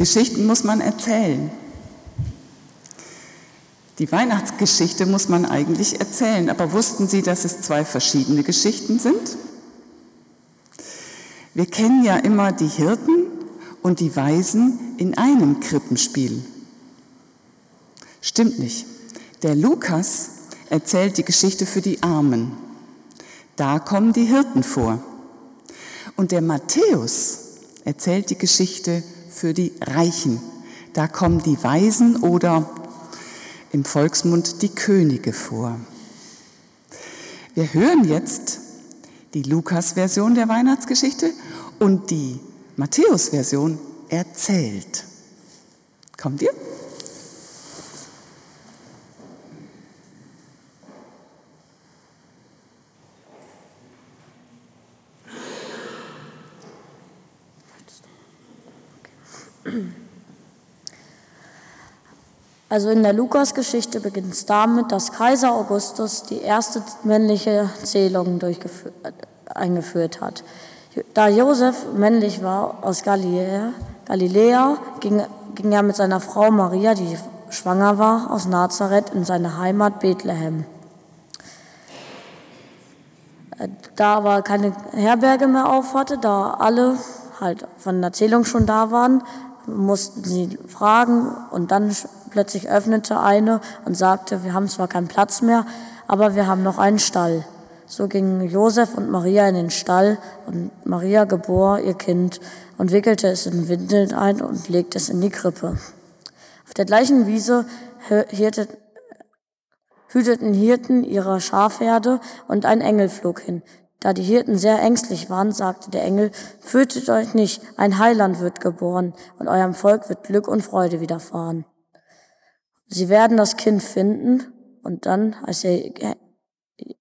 Geschichten muss man erzählen. Die Weihnachtsgeschichte muss man eigentlich erzählen, aber wussten Sie, dass es zwei verschiedene Geschichten sind? Wir kennen ja immer die Hirten und die Weisen in einem Krippenspiel. Stimmt nicht. Der Lukas erzählt die Geschichte für die Armen. Da kommen die Hirten vor. Und der Matthäus erzählt die Geschichte für die Reichen. Da kommen die Weisen oder im Volksmund die Könige vor. Wir hören jetzt die Lukas-Version der Weihnachtsgeschichte und die Matthäus-Version erzählt. Kommt ihr? Also in der Lukas-Geschichte beginnt es damit, dass Kaiser Augustus die erste männliche Zählung eingeführt hat. Da Josef männlich war aus Galiläa, Galiläa ging, ging er mit seiner Frau Maria, die schwanger war, aus Nazareth in seine Heimat Bethlehem. Da aber keine Herberge mehr auf hatte, da alle halt von der Zählung schon da waren, mussten sie fragen und dann plötzlich öffnete eine und sagte, wir haben zwar keinen Platz mehr, aber wir haben noch einen Stall. So gingen Josef und Maria in den Stall und Maria gebor ihr Kind und wickelte es in Windeln ein und legte es in die Krippe. Auf der gleichen Wiese hüteten Hirten ihrer Schafherde und ein Engel flog hin. Da die Hirten sehr ängstlich waren, sagte der Engel, fürchtet euch nicht, ein Heiland wird geboren und eurem Volk wird Glück und Freude widerfahren. Sie werden das Kind finden und dann, als der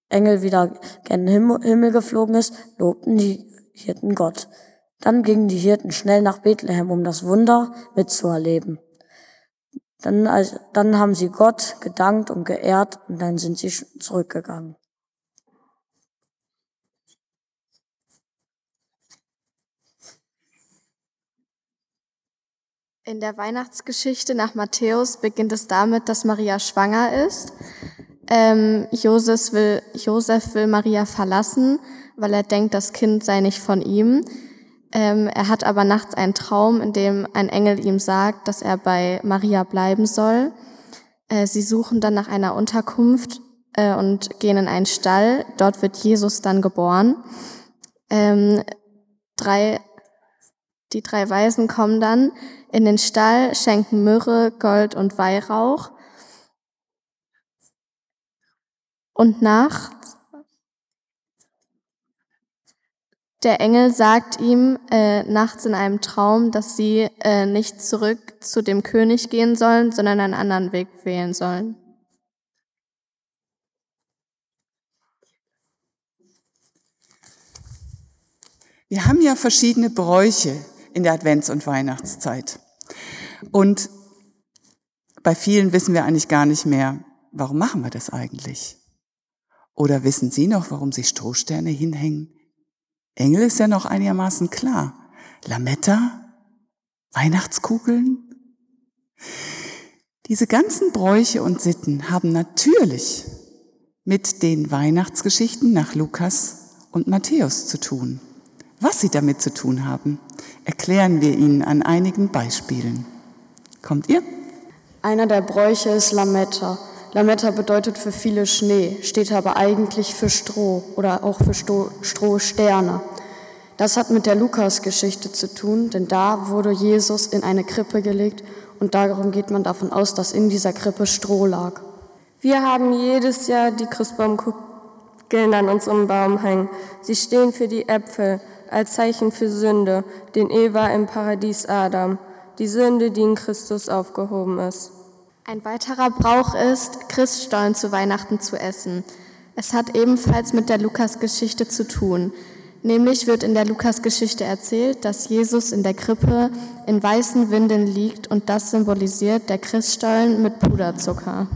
Engel wieder gen Himmel geflogen ist, lobten die Hirten Gott. Dann gingen die Hirten schnell nach Bethlehem, um das Wunder mitzuerleben. Dann, als, dann haben sie Gott gedankt und geehrt und dann sind sie zurückgegangen. In der Weihnachtsgeschichte nach Matthäus beginnt es damit, dass Maria schwanger ist. Ähm, Josef, will, Josef will Maria verlassen, weil er denkt, das Kind sei nicht von ihm. Ähm, er hat aber nachts einen Traum, in dem ein Engel ihm sagt, dass er bei Maria bleiben soll. Äh, sie suchen dann nach einer Unterkunft äh, und gehen in einen Stall. Dort wird Jesus dann geboren. Ähm, drei, die drei Weisen kommen dann in den Stall, schenken Myrrhe, Gold und Weihrauch. Und nachts, der Engel sagt ihm äh, nachts in einem Traum, dass sie äh, nicht zurück zu dem König gehen sollen, sondern einen anderen Weg wählen sollen. Wir haben ja verschiedene Bräuche, in der Advents- und Weihnachtszeit. Und bei vielen wissen wir eigentlich gar nicht mehr, warum machen wir das eigentlich? Oder wissen Sie noch, warum Sie Strohsterne hinhängen? Engel ist ja noch einigermaßen klar. Lametta? Weihnachtskugeln? Diese ganzen Bräuche und Sitten haben natürlich mit den Weihnachtsgeschichten nach Lukas und Matthäus zu tun. Was sie damit zu tun haben, erklären wir Ihnen an einigen Beispielen. Kommt ihr? Einer der Bräuche ist Lametta. Lametta bedeutet für viele Schnee, steht aber eigentlich für Stroh oder auch für Strohsterne. Das hat mit der Lukas-Geschichte zu tun, denn da wurde Jesus in eine Krippe gelegt und darum geht man davon aus, dass in dieser Krippe Stroh lag. Wir haben jedes Jahr die Christbaumkugeln an unserem Baum hängen. Sie stehen für die Äpfel als Zeichen für Sünde, den Eva im Paradies Adam, die Sünde, die in Christus aufgehoben ist. Ein weiterer Brauch ist, Christstollen zu Weihnachten zu essen. Es hat ebenfalls mit der Lukasgeschichte zu tun. Nämlich wird in der Lukasgeschichte erzählt, dass Jesus in der Krippe in weißen Windeln liegt und das symbolisiert der Christstollen mit Puderzucker.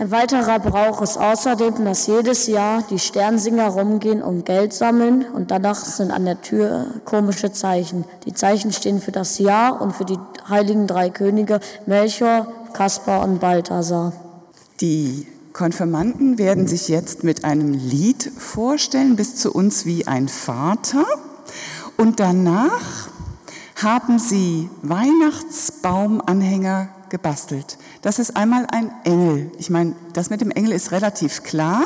Ein weiterer Brauch ist außerdem, dass jedes Jahr die Sternsinger rumgehen und Geld sammeln und danach sind an der Tür komische Zeichen. Die Zeichen stehen für das Jahr und für die heiligen drei Könige Melchior, Kaspar und Balthasar. Die Konfirmanden werden sich jetzt mit einem Lied vorstellen, bis zu uns wie ein Vater. Und danach haben sie Weihnachtsbaumanhänger gebastelt. Das ist einmal ein Engel. Ich meine, das mit dem Engel ist relativ klar.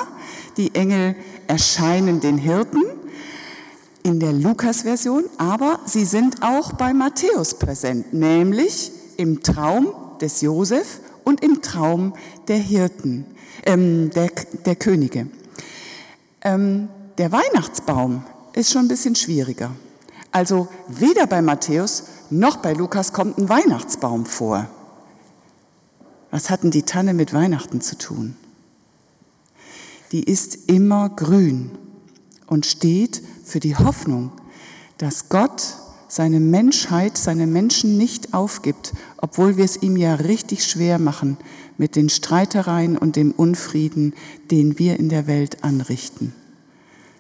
Die Engel erscheinen den Hirten in der Lukas-Version, aber sie sind auch bei Matthäus präsent, nämlich im Traum des Josef und im Traum der Hirten, ähm, der, der Könige. Ähm, der Weihnachtsbaum ist schon ein bisschen schwieriger. Also weder bei Matthäus noch bei Lukas kommt ein Weihnachtsbaum vor. Was hat denn die Tanne mit Weihnachten zu tun? Die ist immer grün und steht für die Hoffnung, dass Gott seine Menschheit, seine Menschen nicht aufgibt, obwohl wir es ihm ja richtig schwer machen mit den Streitereien und dem Unfrieden, den wir in der Welt anrichten.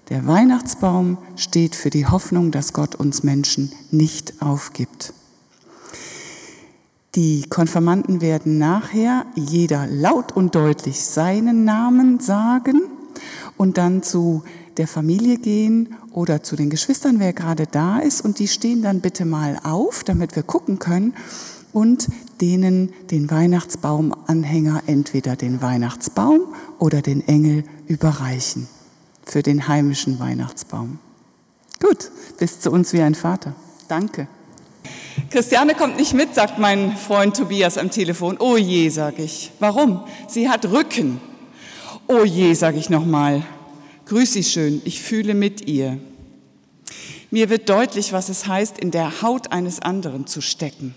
Der Weihnachtsbaum steht für die Hoffnung, dass Gott uns Menschen nicht aufgibt. Die Konfirmanden werden nachher jeder laut und deutlich seinen Namen sagen und dann zu der Familie gehen oder zu den Geschwistern, wer gerade da ist. Und die stehen dann bitte mal auf, damit wir gucken können und denen den Weihnachtsbaumanhänger entweder den Weihnachtsbaum oder den Engel überreichen für den heimischen Weihnachtsbaum. Gut, bis zu uns wie ein Vater. Danke. Christiane kommt nicht mit, sagt mein Freund Tobias am Telefon. Oh je, sage ich. Warum? Sie hat Rücken. Oh je, sage ich nochmal. Grüß Sie schön, ich fühle mit ihr. Mir wird deutlich, was es heißt, in der Haut eines anderen zu stecken.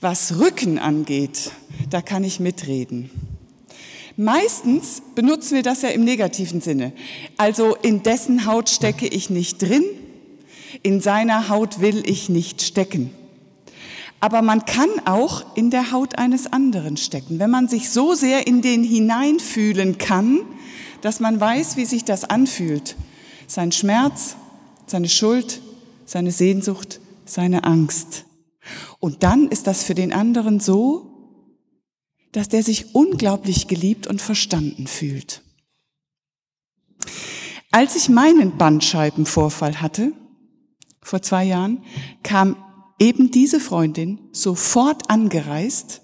Was Rücken angeht, da kann ich mitreden. Meistens benutzen wir das ja im negativen Sinne. Also in dessen Haut stecke ich nicht drin, in seiner Haut will ich nicht stecken. Aber man kann auch in der Haut eines anderen stecken, wenn man sich so sehr in den hineinfühlen kann, dass man weiß, wie sich das anfühlt. Sein Schmerz, seine Schuld, seine Sehnsucht, seine Angst. Und dann ist das für den anderen so, dass der sich unglaublich geliebt und verstanden fühlt. Als ich meinen Bandscheibenvorfall hatte, vor zwei Jahren, kam eben diese Freundin sofort angereist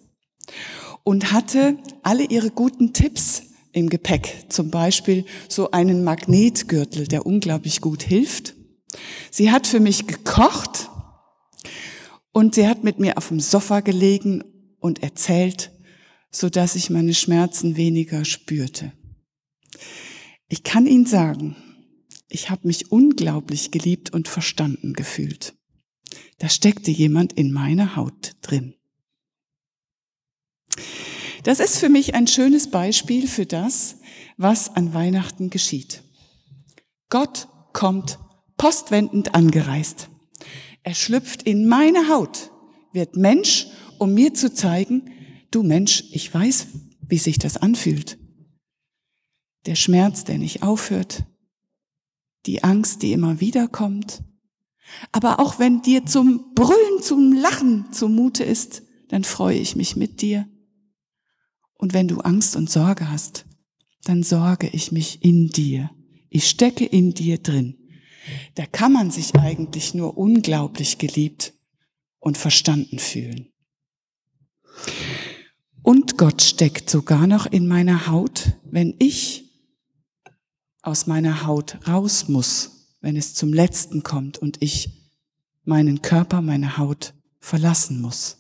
und hatte alle ihre guten Tipps im Gepäck. Zum Beispiel so einen Magnetgürtel, der unglaublich gut hilft. Sie hat für mich gekocht und sie hat mit mir auf dem Sofa gelegen und erzählt, so dass ich meine Schmerzen weniger spürte. Ich kann Ihnen sagen, ich habe mich unglaublich geliebt und verstanden gefühlt. Da steckte jemand in meiner Haut drin. Das ist für mich ein schönes Beispiel für das, was an Weihnachten geschieht. Gott kommt postwendend angereist. Er schlüpft in meine Haut, wird Mensch, um mir zu zeigen, du Mensch, ich weiß, wie sich das anfühlt. Der Schmerz, der nicht aufhört, die Angst, die immer wieder kommt. Aber auch wenn dir zum Brüllen, zum Lachen zumute ist, dann freue ich mich mit dir. Und wenn du Angst und Sorge hast, dann sorge ich mich in dir. Ich stecke in dir drin. Da kann man sich eigentlich nur unglaublich geliebt und verstanden fühlen. Und Gott steckt sogar noch in meiner Haut, wenn ich aus meiner Haut raus muss, wenn es zum Letzten kommt und ich meinen Körper, meine Haut verlassen muss.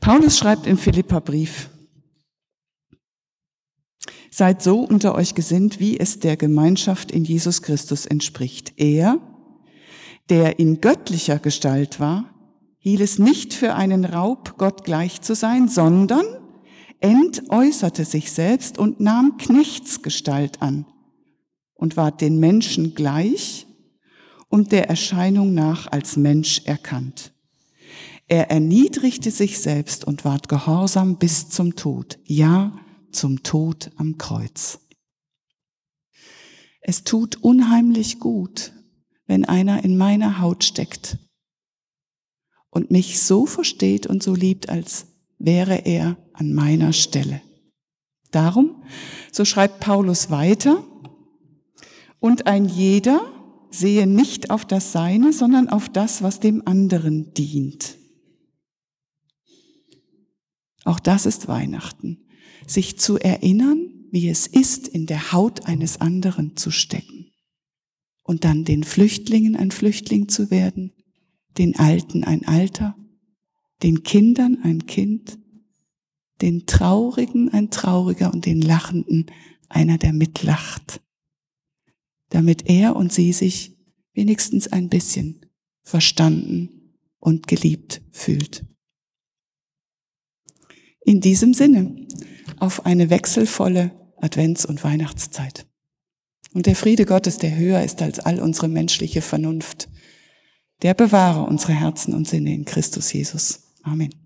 Paulus schreibt im Philipperbrief, Seid so unter euch gesinnt, wie es der Gemeinschaft in Jesus Christus entspricht. Er, der in göttlicher Gestalt war, hielt es nicht für einen Raub, Gott gleich zu sein, sondern entäußerte sich selbst und nahm Knechtsgestalt an und ward den Menschen gleich und der Erscheinung nach als Mensch erkannt. Er erniedrigte sich selbst und ward gehorsam bis zum Tod, ja, zum Tod am Kreuz. Es tut unheimlich gut, wenn einer in meiner Haut steckt und mich so versteht und so liebt, als wäre er an meiner Stelle. Darum, so schreibt Paulus weiter, und ein jeder sehe nicht auf das Seine, sondern auf das, was dem anderen dient. Auch das ist Weihnachten, sich zu erinnern, wie es ist, in der Haut eines anderen zu stecken. Und dann den Flüchtlingen ein Flüchtling zu werden, den Alten ein Alter, den Kindern ein Kind, den Traurigen ein Trauriger und den Lachenden einer, der mitlacht, damit er und sie sich wenigstens ein bisschen verstanden und geliebt fühlt. In diesem Sinne auf eine wechselvolle Advents- und Weihnachtszeit. Und der Friede Gottes, der höher ist als all unsere menschliche Vernunft, der bewahre unsere Herzen und Sinne in Christus Jesus. Amen.